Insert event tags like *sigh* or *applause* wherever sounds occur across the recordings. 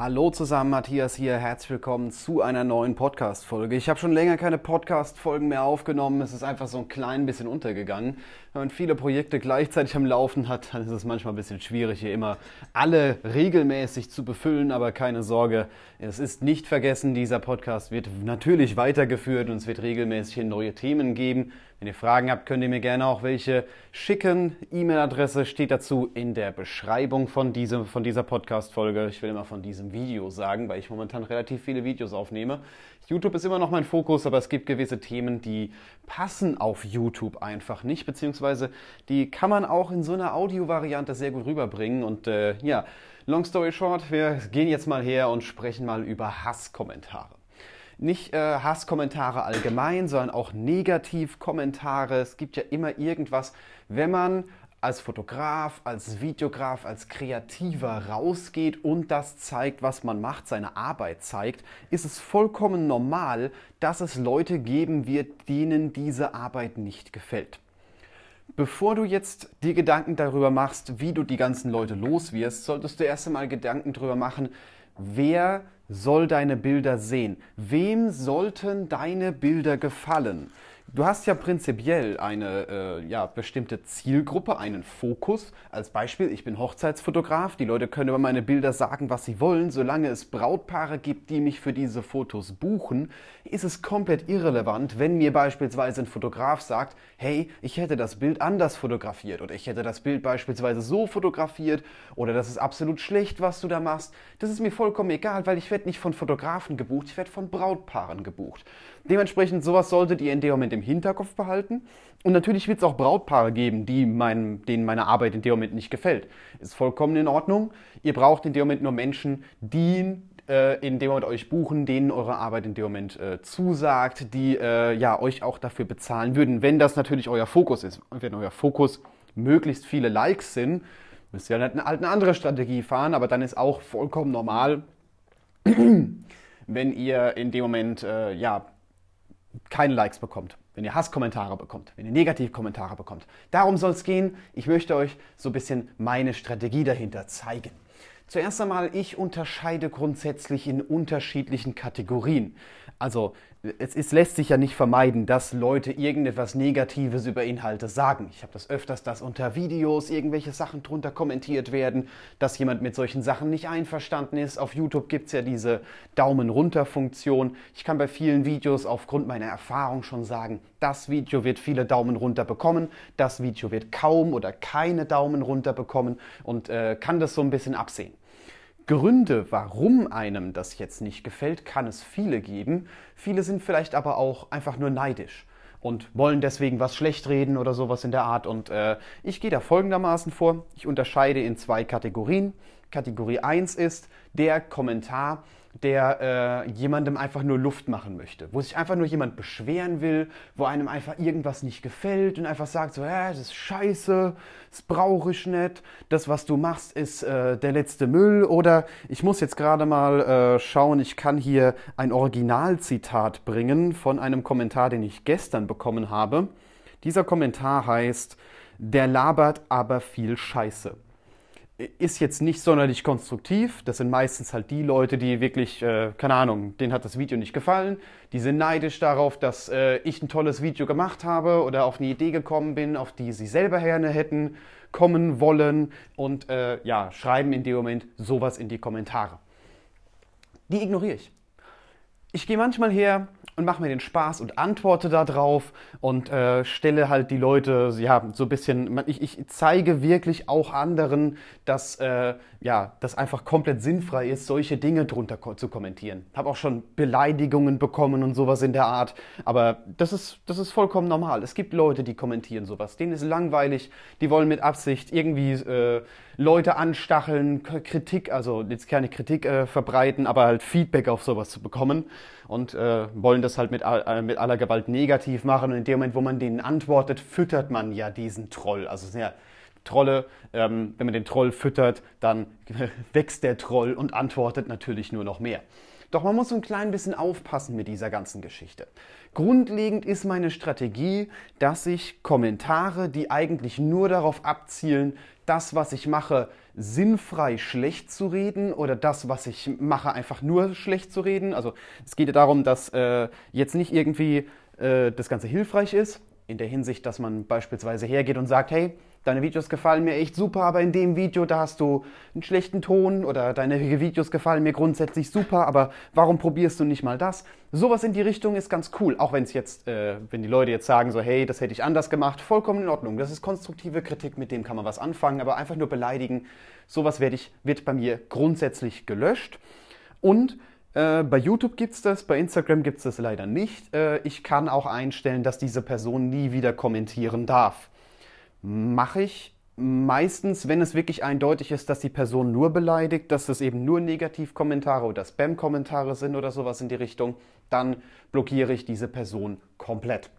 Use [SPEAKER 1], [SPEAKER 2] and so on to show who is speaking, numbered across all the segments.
[SPEAKER 1] Hallo zusammen, Matthias hier. Herzlich willkommen zu einer neuen Podcast-Folge. Ich habe schon länger keine Podcast-Folgen mehr aufgenommen. Es ist einfach so ein klein bisschen untergegangen. Wenn man viele Projekte gleichzeitig am Laufen hat, dann ist es manchmal ein bisschen schwierig, hier immer alle regelmäßig zu befüllen. Aber keine Sorge, es ist nicht vergessen. Dieser Podcast wird natürlich weitergeführt und es wird regelmäßig neue Themen geben. Wenn ihr Fragen habt, könnt ihr mir gerne auch welche schicken. E-Mail-Adresse steht dazu in der Beschreibung von, diesem, von dieser Podcast-Folge. Ich will immer von diesem Video sagen, weil ich momentan relativ viele Videos aufnehme. YouTube ist immer noch mein Fokus, aber es gibt gewisse Themen, die passen auf YouTube einfach nicht, beziehungsweise die kann man auch in so einer Audio-Variante sehr gut rüberbringen. Und äh, ja, long story short, wir gehen jetzt mal her und sprechen mal über Hasskommentare nicht äh, Hasskommentare allgemein, sondern auch Negativkommentare. Es gibt ja immer irgendwas, wenn man als Fotograf, als Videograf, als Kreativer rausgeht und das zeigt, was man macht, seine Arbeit zeigt, ist es vollkommen normal, dass es Leute geben wird, denen diese Arbeit nicht gefällt. Bevor du jetzt dir Gedanken darüber machst, wie du die ganzen Leute los wirst, solltest du erst einmal Gedanken darüber machen, wer soll deine Bilder sehen? Wem sollten deine Bilder gefallen? Du hast ja prinzipiell eine äh, ja, bestimmte Zielgruppe, einen Fokus. Als Beispiel, ich bin Hochzeitsfotograf. Die Leute können über meine Bilder sagen, was sie wollen. Solange es Brautpaare gibt, die mich für diese Fotos buchen, ist es komplett irrelevant, wenn mir beispielsweise ein Fotograf sagt, hey, ich hätte das Bild anders fotografiert oder ich hätte das Bild beispielsweise so fotografiert oder das ist absolut schlecht, was du da machst. Das ist mir vollkommen egal, weil ich werde nicht von Fotografen gebucht, ich werde von Brautpaaren gebucht. Dementsprechend sowas solltet ihr in dem Moment im Hinterkopf behalten. Und natürlich wird es auch Brautpaare geben, die mein, denen meine Arbeit in dem Moment nicht gefällt. Ist vollkommen in Ordnung. Ihr braucht in dem Moment nur Menschen, die äh, in dem Moment euch buchen, denen eure Arbeit in dem Moment äh, zusagt, die äh, ja, euch auch dafür bezahlen würden, wenn das natürlich euer Fokus ist. Und wenn euer Fokus möglichst viele Likes sind, müsst ihr halt eine, eine andere Strategie fahren, aber dann ist auch vollkommen normal, *clears throat* wenn ihr in dem Moment äh, ja, keine Likes bekommt, wenn ihr Hasskommentare bekommt, wenn ihr Negativkommentare bekommt. Darum soll es gehen. Ich möchte euch so ein bisschen meine Strategie dahinter zeigen. Zuerst einmal, ich unterscheide grundsätzlich in unterschiedlichen Kategorien. Also es, es, lässt sich ja nicht vermeiden, dass Leute irgendetwas Negatives über Inhalte sagen. Ich habe das öfters, dass unter Videos irgendwelche Sachen drunter kommentiert werden, dass jemand mit solchen Sachen nicht einverstanden ist. Auf YouTube gibt es ja diese Daumen runter Funktion. Ich kann bei vielen Videos aufgrund meiner Erfahrung schon sagen, das Video wird viele Daumen runter bekommen, das Video wird kaum oder keine Daumen runter bekommen und äh, kann das so ein bisschen absehen. Gründe, warum einem das jetzt nicht gefällt, kann es viele geben. Viele sind vielleicht aber auch einfach nur neidisch und wollen deswegen was schlecht reden oder sowas in der Art. Und äh, ich gehe da folgendermaßen vor. Ich unterscheide in zwei Kategorien. Kategorie 1 ist der Kommentar, der äh, jemandem einfach nur Luft machen möchte, wo sich einfach nur jemand beschweren will, wo einem einfach irgendwas nicht gefällt und einfach sagt so, äh, das ist scheiße, das brauche ich nicht, das, was du machst, ist äh, der letzte Müll. Oder ich muss jetzt gerade mal äh, schauen, ich kann hier ein Originalzitat bringen von einem Kommentar, den ich gestern bekommen habe. Dieser Kommentar heißt, der labert aber viel Scheiße ist jetzt nicht sonderlich konstruktiv. Das sind meistens halt die Leute, die wirklich, äh, keine Ahnung, denen hat das Video nicht gefallen. Die sind neidisch darauf, dass äh, ich ein tolles Video gemacht habe oder auf eine Idee gekommen bin, auf die sie selber gerne hätten kommen wollen und äh, ja, schreiben in dem Moment sowas in die Kommentare. Die ignoriere ich. Ich gehe manchmal her und mache mir den Spaß und antworte darauf und äh, stelle halt die Leute, ja, so ein bisschen, ich, ich zeige wirklich auch anderen, dass, äh, ja, das einfach komplett sinnfrei ist, solche Dinge drunter zu kommentieren. Habe auch schon Beleidigungen bekommen und sowas in der Art, aber das ist, das ist vollkommen normal. Es gibt Leute, die kommentieren sowas, denen ist langweilig, die wollen mit Absicht irgendwie äh, Leute anstacheln, Kritik, also jetzt keine Kritik äh, verbreiten, aber halt Feedback auf sowas zu bekommen und äh, wollen das halt mit, äh, mit aller Gewalt negativ machen. Und in dem Moment, wo man denen antwortet, füttert man ja diesen Troll. Also ja, Trolle, ähm, wenn man den Troll füttert, dann *laughs* wächst der Troll und antwortet natürlich nur noch mehr. Doch man muss so ein klein bisschen aufpassen mit dieser ganzen Geschichte. Grundlegend ist meine Strategie, dass ich Kommentare, die eigentlich nur darauf abzielen, das, was ich mache, sinnfrei schlecht zu reden oder das, was ich mache, einfach nur schlecht zu reden. Also es geht ja darum, dass äh, jetzt nicht irgendwie äh, das Ganze hilfreich ist, in der Hinsicht, dass man beispielsweise hergeht und sagt, hey, deine Videos gefallen mir echt super, aber in dem Video, da hast du einen schlechten Ton oder deine *laughs* Videos gefallen mir grundsätzlich super, aber warum probierst du nicht mal das? Sowas in die Richtung ist ganz cool, auch wenn es jetzt, äh, wenn die Leute jetzt sagen so, hey, das hätte ich anders gemacht, vollkommen in Ordnung. Das ist konstruktive Kritik, mit dem kann man was anfangen, aber einfach nur beleidigen, sowas werde ich, wird bei mir grundsätzlich gelöscht. Und äh, bei YouTube gibt es das, bei Instagram gibt es das leider nicht. Äh, ich kann auch einstellen, dass diese Person nie wieder kommentieren darf. Mache ich meistens, wenn es wirklich eindeutig ist, dass die Person nur beleidigt, dass es eben nur Negativkommentare oder Spam-Kommentare sind oder sowas in die Richtung, dann blockiere ich diese Person komplett.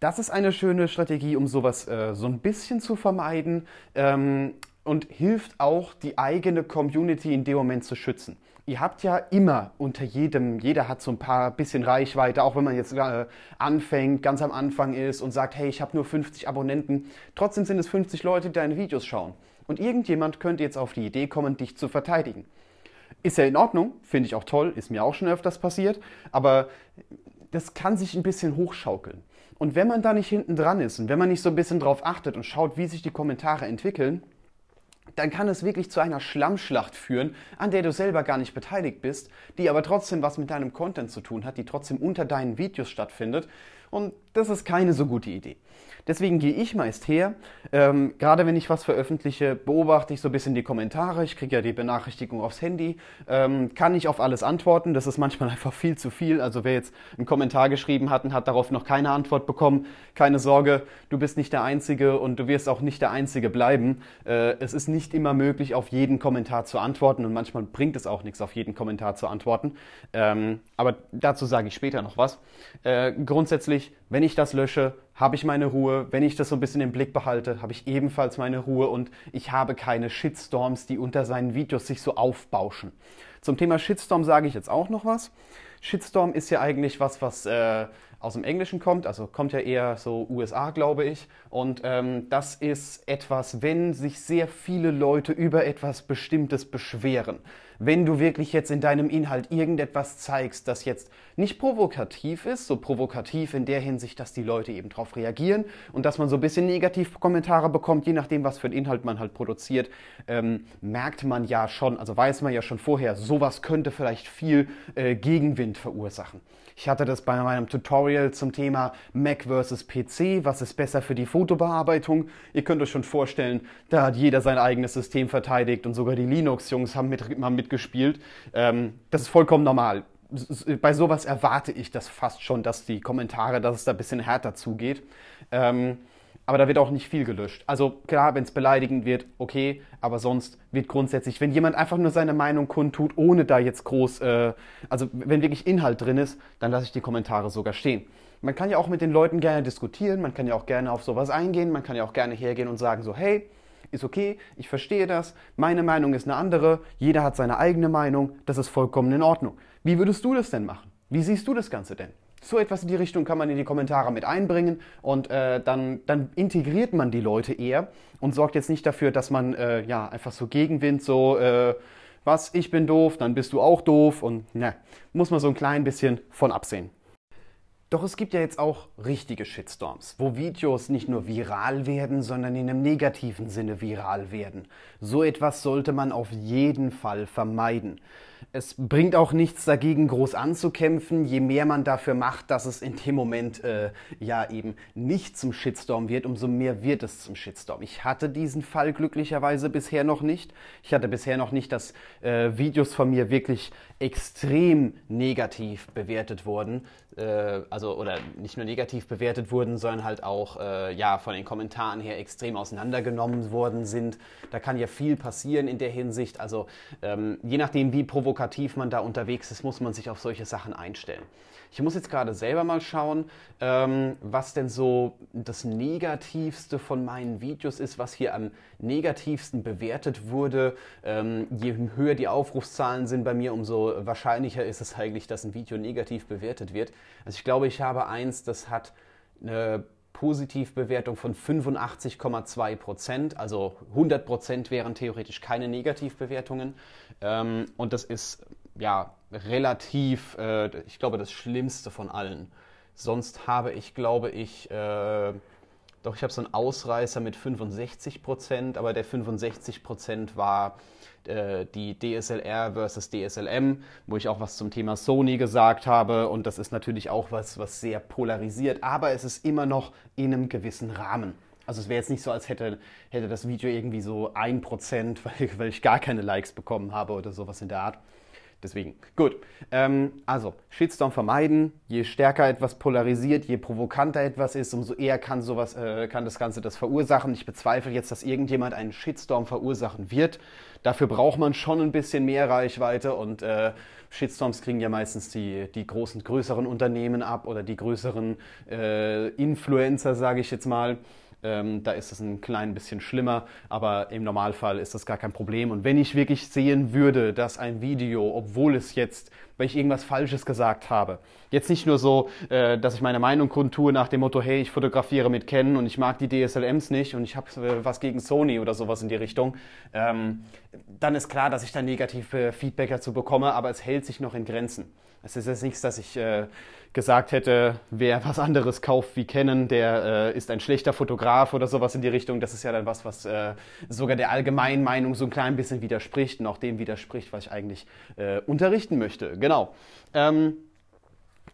[SPEAKER 1] Das ist eine schöne Strategie, um sowas äh, so ein bisschen zu vermeiden ähm, und hilft auch, die eigene Community in dem Moment zu schützen ihr habt ja immer unter jedem, jeder hat so ein paar bisschen Reichweite, auch wenn man jetzt äh, anfängt, ganz am Anfang ist und sagt, hey, ich habe nur 50 Abonnenten. Trotzdem sind es 50 Leute, die deine Videos schauen. Und irgendjemand könnte jetzt auf die Idee kommen, dich zu verteidigen. Ist ja in Ordnung, finde ich auch toll, ist mir auch schon öfters passiert, aber das kann sich ein bisschen hochschaukeln. Und wenn man da nicht hinten dran ist und wenn man nicht so ein bisschen drauf achtet und schaut, wie sich die Kommentare entwickeln, dann kann es wirklich zu einer Schlammschlacht führen, an der du selber gar nicht beteiligt bist, die aber trotzdem was mit deinem Content zu tun hat, die trotzdem unter deinen Videos stattfindet. Und das ist keine so gute Idee. Deswegen gehe ich meist her. Ähm, gerade wenn ich was veröffentliche, beobachte ich so ein bisschen die Kommentare. Ich kriege ja die Benachrichtigung aufs Handy. Ähm, kann ich auf alles antworten. Das ist manchmal *laughs* einfach viel zu viel. Also wer jetzt einen Kommentar geschrieben hat und hat darauf noch keine Antwort bekommen, keine Sorge, du bist nicht der Einzige und du wirst auch nicht der Einzige bleiben. Äh, es ist nicht immer möglich, auf jeden Kommentar zu antworten und manchmal bringt es auch nichts, auf jeden Kommentar zu antworten. Ähm, aber dazu sage ich später noch was. Äh, grundsätzlich, wenn ich das lösche, habe ich meine Ruhe. Wenn ich das so ein bisschen im Blick behalte, habe ich ebenfalls meine Ruhe und ich habe keine Shitstorms, die unter seinen Videos sich so aufbauschen. Zum Thema Shitstorm sage ich jetzt auch noch was. Shitstorm ist ja eigentlich was, was äh, aus dem Englischen kommt, also kommt ja eher so USA, glaube ich. Und ähm, das ist etwas, wenn sich sehr viele Leute über etwas Bestimmtes beschweren. Wenn du wirklich jetzt in deinem Inhalt irgendetwas zeigst, das jetzt nicht provokativ ist, so provokativ in der Hinsicht, dass die Leute eben darauf reagieren und dass man so ein bisschen Negativkommentare bekommt, je nachdem, was für einen Inhalt man halt produziert, ähm, merkt man ja schon, also weiß man ja schon vorher, sowas könnte vielleicht viel äh, Gegenwind verursachen. Ich hatte das bei meinem Tutorial zum Thema Mac versus PC. Was ist besser für die Fotobearbeitung? Ihr könnt euch schon vorstellen, da hat jeder sein eigenes System verteidigt und sogar die Linux-Jungs haben, mit, haben mitgespielt. Ähm, das ist vollkommen normal. Bei sowas erwarte ich das fast schon, dass die Kommentare, dass es da ein bisschen härter zugeht. Ähm, aber da wird auch nicht viel gelöscht. Also klar, wenn es beleidigend wird, okay, aber sonst wird grundsätzlich, wenn jemand einfach nur seine Meinung kundtut, ohne da jetzt groß, äh, also wenn wirklich Inhalt drin ist, dann lasse ich die Kommentare sogar stehen. Man kann ja auch mit den Leuten gerne diskutieren, man kann ja auch gerne auf sowas eingehen, man kann ja auch gerne hergehen und sagen so, hey, ist okay, ich verstehe das, meine Meinung ist eine andere, jeder hat seine eigene Meinung, das ist vollkommen in Ordnung. Wie würdest du das denn machen? Wie siehst du das Ganze denn? So etwas in die Richtung kann man in die Kommentare mit einbringen und äh, dann, dann integriert man die Leute eher und sorgt jetzt nicht dafür, dass man äh, ja einfach so Gegenwind, so äh, was, ich bin doof, dann bist du auch doof und ne, muss man so ein klein bisschen von absehen. Doch es gibt ja jetzt auch richtige Shitstorms, wo Videos nicht nur viral werden, sondern in einem negativen Sinne viral werden. So etwas sollte man auf jeden Fall vermeiden. Es bringt auch nichts dagegen, groß anzukämpfen, je mehr man dafür macht, dass es in dem Moment äh, ja eben nicht zum Shitstorm wird, umso mehr wird es zum Shitstorm. Ich hatte diesen Fall glücklicherweise bisher noch nicht. Ich hatte bisher noch nicht, dass äh, Videos von mir wirklich extrem negativ bewertet wurden. Äh, also, oder nicht nur negativ bewertet wurden, sondern halt auch äh, ja, von den Kommentaren her extrem auseinandergenommen worden sind. Da kann ja viel passieren in der Hinsicht. Also, ähm, je nachdem, wie provokativ provokativ man da unterwegs ist, muss man sich auf solche Sachen einstellen. Ich muss jetzt gerade selber mal schauen, ähm, was denn so das Negativste von meinen Videos ist, was hier am negativsten bewertet wurde. Ähm, je höher die Aufrufszahlen sind bei mir, umso wahrscheinlicher ist es eigentlich, dass ein Video negativ bewertet wird. Also ich glaube, ich habe eins, das hat eine Positivbewertung von 85,2 Prozent. Also 100 Prozent wären theoretisch keine Negativbewertungen. Ähm, und das ist ja relativ, äh, ich glaube, das Schlimmste von allen. Sonst habe ich, glaube ich, äh, doch ich habe so einen Ausreißer mit 65 Prozent, aber der 65 Prozent war äh, die DSLR versus DSLM, wo ich auch was zum Thema Sony gesagt habe. Und das ist natürlich auch was, was sehr polarisiert, aber es ist immer noch in einem gewissen Rahmen. Also es wäre jetzt nicht so, als hätte, hätte das Video irgendwie so 1%, *laughs* weil, weil ich gar keine Likes bekommen habe oder sowas in der Art. Deswegen, gut. Ähm, also, Shitstorm vermeiden. Je stärker etwas polarisiert, je provokanter etwas ist, umso eher kann sowas, äh, kann das Ganze das verursachen. Ich bezweifle jetzt, dass irgendjemand einen Shitstorm verursachen wird. Dafür braucht man schon ein bisschen mehr Reichweite und äh, Shitstorms kriegen ja meistens die, die großen, größeren Unternehmen ab oder die größeren äh, Influencer, sage ich jetzt mal. Ähm, da ist es ein klein bisschen schlimmer, aber im Normalfall ist das gar kein Problem. Und wenn ich wirklich sehen würde, dass ein Video, obwohl es jetzt, weil ich irgendwas Falsches gesagt habe, jetzt nicht nur so, äh, dass ich meine Meinung kundtue nach dem Motto, hey, ich fotografiere mit Canon und ich mag die DSLMs nicht und ich habe äh, was gegen Sony oder sowas in die Richtung, ähm, dann ist klar, dass ich da negative Feedback dazu bekomme, aber es hält sich noch in Grenzen. Es ist jetzt nichts, dass ich äh, gesagt hätte, wer was anderes kauft wie Canon, der äh, ist ein schlechter Fotograf oder sowas in die Richtung. Das ist ja dann was, was äh, sogar der allgemeinen Meinung so ein klein bisschen widerspricht und auch dem widerspricht, was ich eigentlich äh, unterrichten möchte. Genau. Ähm,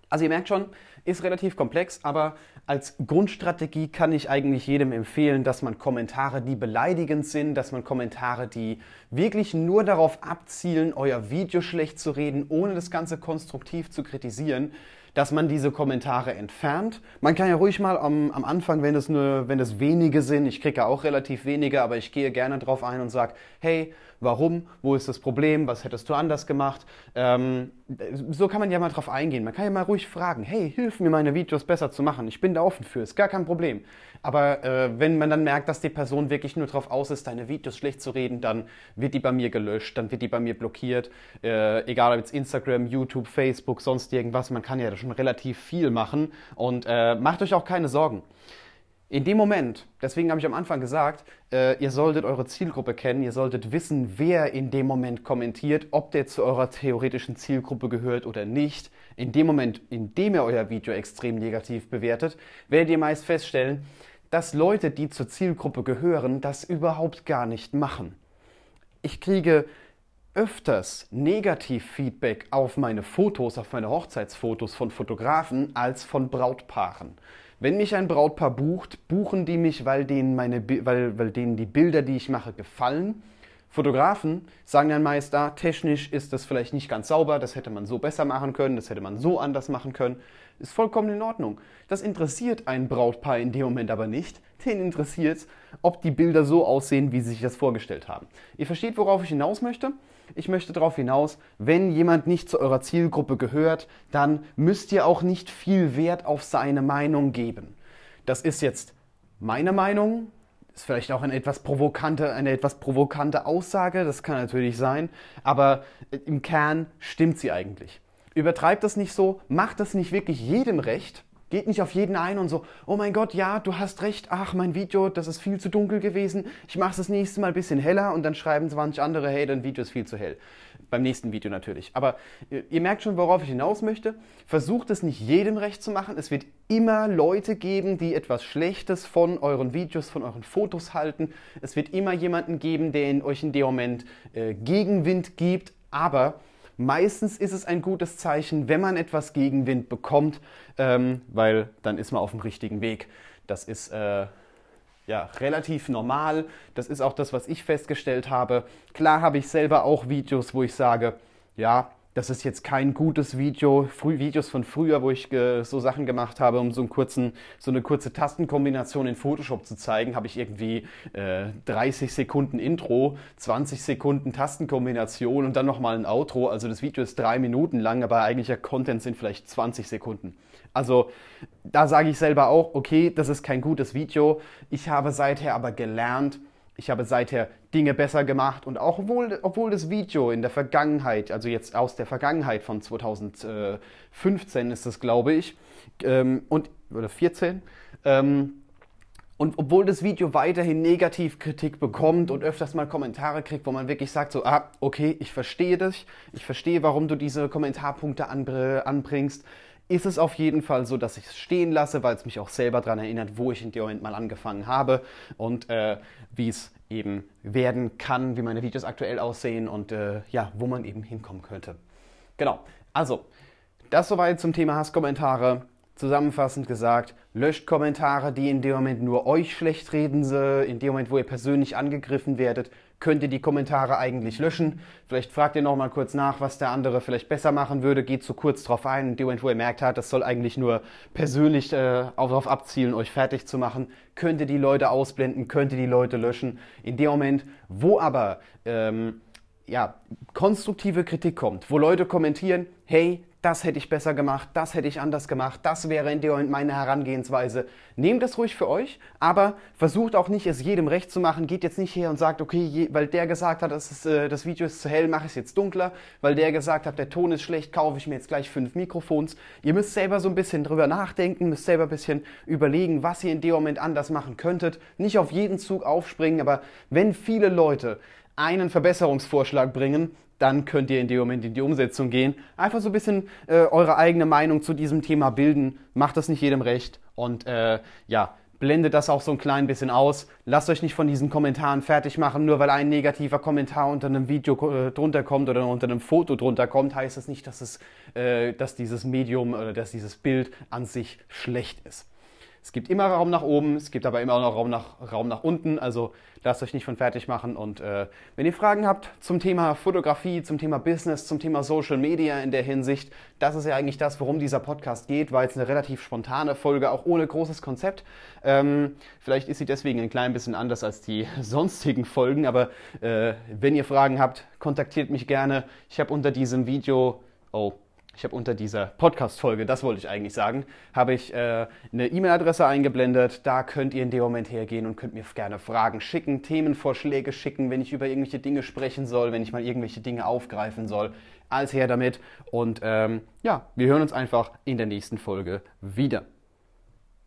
[SPEAKER 1] also ihr merkt schon, ist relativ komplex, aber als Grundstrategie kann ich eigentlich jedem empfehlen, dass man Kommentare, die beleidigend sind, dass man Kommentare, die wirklich nur darauf abzielen, euer Video schlecht zu reden, ohne das Ganze konstruktiv zu kritisieren, dass man diese Kommentare entfernt. Man kann ja ruhig mal am, am Anfang, wenn es nur, wenn es wenige sind, ich kriege ja auch relativ wenige, aber ich gehe gerne drauf ein und sage, hey, warum, wo ist das Problem, was hättest du anders gemacht. Ähm, so kann man ja mal drauf eingehen. Man kann ja mal ruhig fragen, hey, hilf mir meine Videos besser zu machen. Ich bin da offen für, ist gar kein Problem. Aber äh, wenn man dann merkt, dass die Person wirklich nur darauf aus ist, deine Videos schlecht zu reden, dann wird die bei mir gelöscht, dann wird die bei mir blockiert. Äh, egal ob jetzt Instagram, YouTube, Facebook, sonst irgendwas, man kann ja schon relativ viel machen. Und äh, macht euch auch keine Sorgen. In dem Moment, deswegen habe ich am Anfang gesagt, äh, ihr solltet eure Zielgruppe kennen, ihr solltet wissen, wer in dem Moment kommentiert, ob der zu eurer theoretischen Zielgruppe gehört oder nicht. In dem Moment, in dem ihr euer Video extrem negativ bewertet, werdet ihr meist feststellen, dass Leute, die zur Zielgruppe gehören, das überhaupt gar nicht machen. Ich kriege öfters Negativ-Feedback auf meine Fotos, auf meine Hochzeitsfotos von Fotografen als von Brautpaaren. Wenn mich ein Brautpaar bucht, buchen die mich, weil denen, meine, weil, weil denen die Bilder, die ich mache, gefallen. Fotografen sagen dann meist, ah, technisch ist das vielleicht nicht ganz sauber, das hätte man so besser machen können, das hätte man so anders machen können. Ist vollkommen in Ordnung. Das interessiert ein Brautpaar in dem Moment aber nicht. Den interessiert es, ob die Bilder so aussehen, wie sie sich das vorgestellt haben. Ihr versteht, worauf ich hinaus möchte? Ich möchte darauf hinaus, wenn jemand nicht zu eurer Zielgruppe gehört, dann müsst ihr auch nicht viel Wert auf seine Meinung geben. Das ist jetzt meine Meinung, ist vielleicht auch eine etwas provokante, eine etwas provokante Aussage, das kann natürlich sein, aber im Kern stimmt sie eigentlich. Übertreibt das nicht so, macht das nicht wirklich jedem recht, Geht nicht auf jeden ein und so, oh mein Gott, ja, du hast recht, ach, mein Video, das ist viel zu dunkel gewesen, ich mache es das nächste Mal ein bisschen heller und dann schreiben 20 andere, hey, dein Video ist viel zu hell. Beim nächsten Video natürlich. Aber ihr merkt schon, worauf ich hinaus möchte. Versucht es nicht jedem recht zu machen. Es wird immer Leute geben, die etwas Schlechtes von euren Videos, von euren Fotos halten. Es wird immer jemanden geben, der in euch in dem Moment äh, Gegenwind gibt. Aber Meistens ist es ein gutes Zeichen, wenn man etwas Gegenwind bekommt, ähm, weil dann ist man auf dem richtigen Weg. Das ist äh, ja relativ normal. Das ist auch das, was ich festgestellt habe. Klar habe ich selber auch Videos, wo ich sage, ja, das ist jetzt kein gutes Video, Früh Videos von früher, wo ich äh, so Sachen gemacht habe, um so, einen kurzen, so eine kurze Tastenkombination in Photoshop zu zeigen, habe ich irgendwie äh, 30 Sekunden Intro, 20 Sekunden Tastenkombination und dann nochmal ein Outro. Also das Video ist drei Minuten lang, aber eigentlicher Content sind vielleicht 20 Sekunden. Also da sage ich selber auch, okay, das ist kein gutes Video. Ich habe seither aber gelernt, ich habe seither Dinge besser gemacht und auch obwohl, obwohl das Video in der Vergangenheit, also jetzt aus der Vergangenheit von 2015 ist das, glaube ich, ähm, und oder 14. Ähm, und obwohl das Video weiterhin Negativkritik bekommt und öfters mal Kommentare kriegt, wo man wirklich sagt, so, ah, okay, ich verstehe dich, ich verstehe, warum du diese Kommentarpunkte anbringst, ist es auf jeden Fall so, dass ich es stehen lasse, weil es mich auch selber daran erinnert, wo ich in dem Moment mal angefangen habe und äh, wie es eben werden kann, wie meine Videos aktuell aussehen und äh, ja, wo man eben hinkommen könnte. Genau, also das soweit zum Thema Hasskommentare. Zusammenfassend gesagt, löscht Kommentare, die in dem Moment nur euch schlecht reden, in dem Moment, wo ihr persönlich angegriffen werdet, könnt ihr die Kommentare eigentlich löschen. Vielleicht fragt ihr nochmal kurz nach, was der andere vielleicht besser machen würde, geht so kurz drauf ein, in dem wo ihr merkt habt, das soll eigentlich nur persönlich äh, darauf abzielen, euch fertig zu machen, könnt ihr die Leute ausblenden, könnt ihr die Leute löschen. In dem Moment, wo aber ähm, ja, konstruktive Kritik kommt, wo Leute kommentieren, hey, das hätte ich besser gemacht, das hätte ich anders gemacht, das wäre in dem Moment meine Herangehensweise. Nehmt das ruhig für euch, aber versucht auch nicht, es jedem recht zu machen. Geht jetzt nicht her und sagt, okay, je, weil der gesagt hat, das, ist, äh, das Video ist zu hell, mache ich es jetzt dunkler. Weil der gesagt hat, der Ton ist schlecht, kaufe ich mir jetzt gleich fünf Mikrofons. Ihr müsst selber so ein bisschen drüber nachdenken, müsst selber ein bisschen überlegen, was ihr in dem Moment anders machen könntet. Nicht auf jeden Zug aufspringen, aber wenn viele Leute einen Verbesserungsvorschlag bringen, dann könnt ihr in dem Moment in die Umsetzung gehen. Einfach so ein bisschen äh, eure eigene Meinung zu diesem Thema bilden. Macht das nicht jedem recht und äh, ja, blendet das auch so ein klein bisschen aus. Lasst euch nicht von diesen Kommentaren fertig machen. Nur weil ein negativer Kommentar unter einem Video äh, drunter kommt oder unter einem Foto drunter kommt, heißt das nicht, dass, es, äh, dass dieses Medium oder dass dieses Bild an sich schlecht ist. Es gibt immer Raum nach oben, es gibt aber immer auch noch Raum nach, Raum nach unten. Also lasst euch nicht von fertig machen. Und äh, wenn ihr Fragen habt zum Thema Fotografie, zum Thema Business, zum Thema Social Media in der Hinsicht, das ist ja eigentlich das, worum dieser Podcast geht. War jetzt eine relativ spontane Folge, auch ohne großes Konzept. Ähm, vielleicht ist sie deswegen ein klein bisschen anders als die *laughs* sonstigen Folgen. Aber äh, wenn ihr Fragen habt, kontaktiert mich gerne. Ich habe unter diesem Video, oh, ich habe unter dieser Podcast-Folge, das wollte ich eigentlich sagen, habe ich äh, eine E-Mail-Adresse eingeblendet. Da könnt ihr in dem Moment hergehen und könnt mir gerne Fragen schicken, Themenvorschläge schicken, wenn ich über irgendwelche Dinge sprechen soll, wenn ich mal irgendwelche Dinge aufgreifen soll. Alles her damit. Und ähm, ja, wir hören uns einfach in der nächsten Folge wieder.